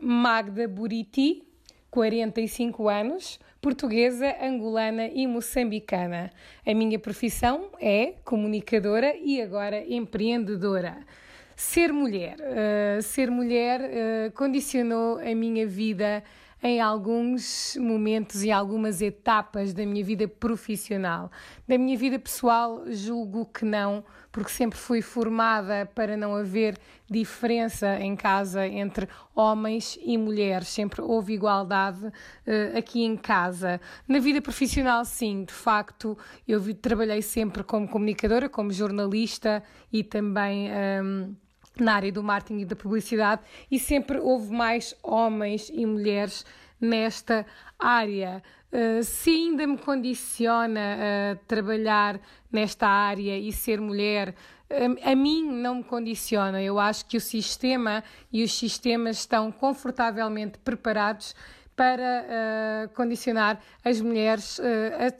Magda Buriti, 45 anos, portuguesa, angolana e moçambicana. A minha profissão é comunicadora e agora empreendedora. Ser mulher. Uh, ser mulher uh, condicionou a minha vida em alguns momentos e algumas etapas da minha vida profissional. Da minha vida pessoal, julgo que não, porque sempre fui formada para não haver diferença em casa entre homens e mulheres, sempre houve igualdade uh, aqui em casa. Na vida profissional, sim, de facto, eu trabalhei sempre como comunicadora, como jornalista e também. Um, ehm, na área do marketing e da publicidade e sempre houve mais homens e mulheres nesta área. Uh, se ainda me condiciona a trabalhar nesta área e ser mulher, a, a mim não me condiciona. Eu acho que o sistema e os sistemas estão confortavelmente preparados para uh, condicionar as mulheres uh,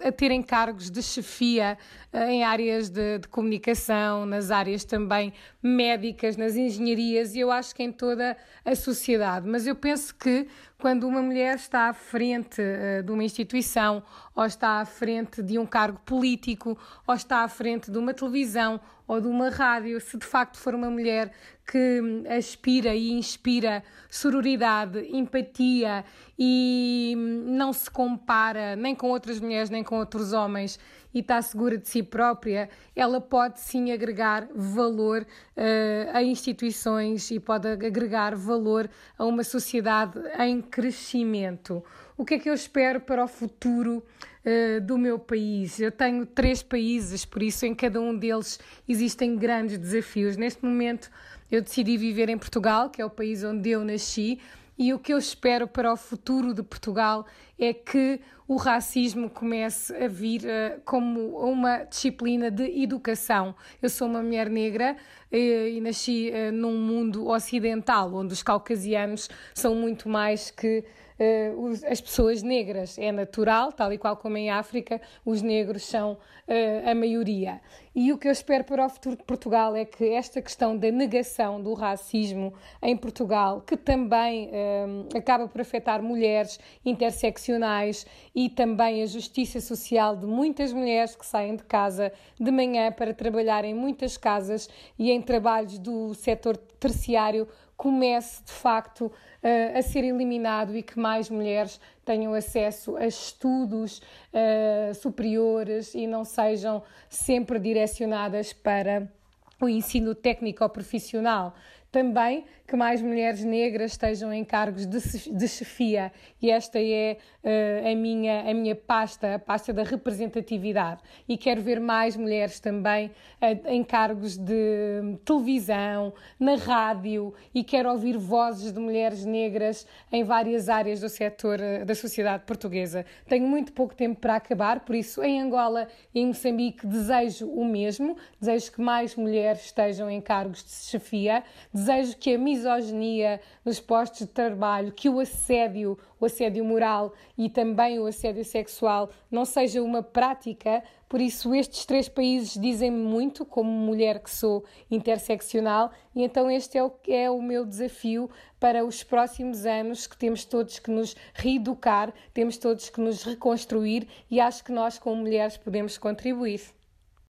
a, a, terem cargos de chefia uh, em áreas de, de, comunicação, nas áreas também médicas, nas engenharias e eu acho que em toda a sociedade. Mas eu penso que quando uma mulher está à frente de uma instituição ou está à frente de um cargo político ou está à frente de uma televisão ou de uma rádio, se de facto for uma mulher que aspira e inspira sororidade, empatia e não se compara nem com outras mulheres nem com outros homens e está segura de si própria, ela pode sim agregar valor uh, a instituições e pode agregar valor a uma sociedade em crescimento. O que é que eu espero para o futuro uh, do meu país? Eu tenho três países, por isso em cada um deles existem grandes desafios. Neste momento eu decidi viver em Portugal, que é o país onde eu nasci, e o que eu espero para o futuro de Portugal é que o racismo comece a vir uh, como uma disciplina de educação. Eu sou uma mulher negra uh, e nasci uh, num mundo ocidental, onde os caucasianos são muito mais que uh, os, as pessoas negras. É natural, tal e qual como em África, os negros são uh, a maioria. E o que eu espero para o futuro de Portugal é que esta questão da negação do racismo em Portugal, que também uh, acaba por afetar mulheres interseccionais e também a justiça social de muitas mulheres que saem de casa de manhã para trabalhar em muitas casas e em trabalhos do setor terciário comece de facto a ser eliminado e que mais mulheres tenham acesso a estudos uh, superiores e não sejam sempre direcionadas para o ensino técnico ou profissional. Também que mais mulheres negras estejam em cargos de, de chefia e esta é uh, a, minha, a minha pasta, a pasta da representatividade. E quero ver mais mulheres também uh, em cargos de televisão, na rádio e quero ouvir vozes de mulheres negras em várias áreas do setor uh, da sociedade portuguesa. Tenho muito pouco tempo para acabar, por isso em Angola e em Moçambique desejo o mesmo, desejo que mais mulheres estejam em cargos de chefia, desejo que a misoginia nos postos de trabalho, que o assédio, o assédio moral e também o assédio sexual não seja uma prática. Por isso, estes três países dizem-me muito, como mulher que sou interseccional, e então este é o, é o meu desafio para os próximos anos, que temos todos que nos reeducar, temos todos que nos reconstruir, e acho que nós, como mulheres, podemos contribuir.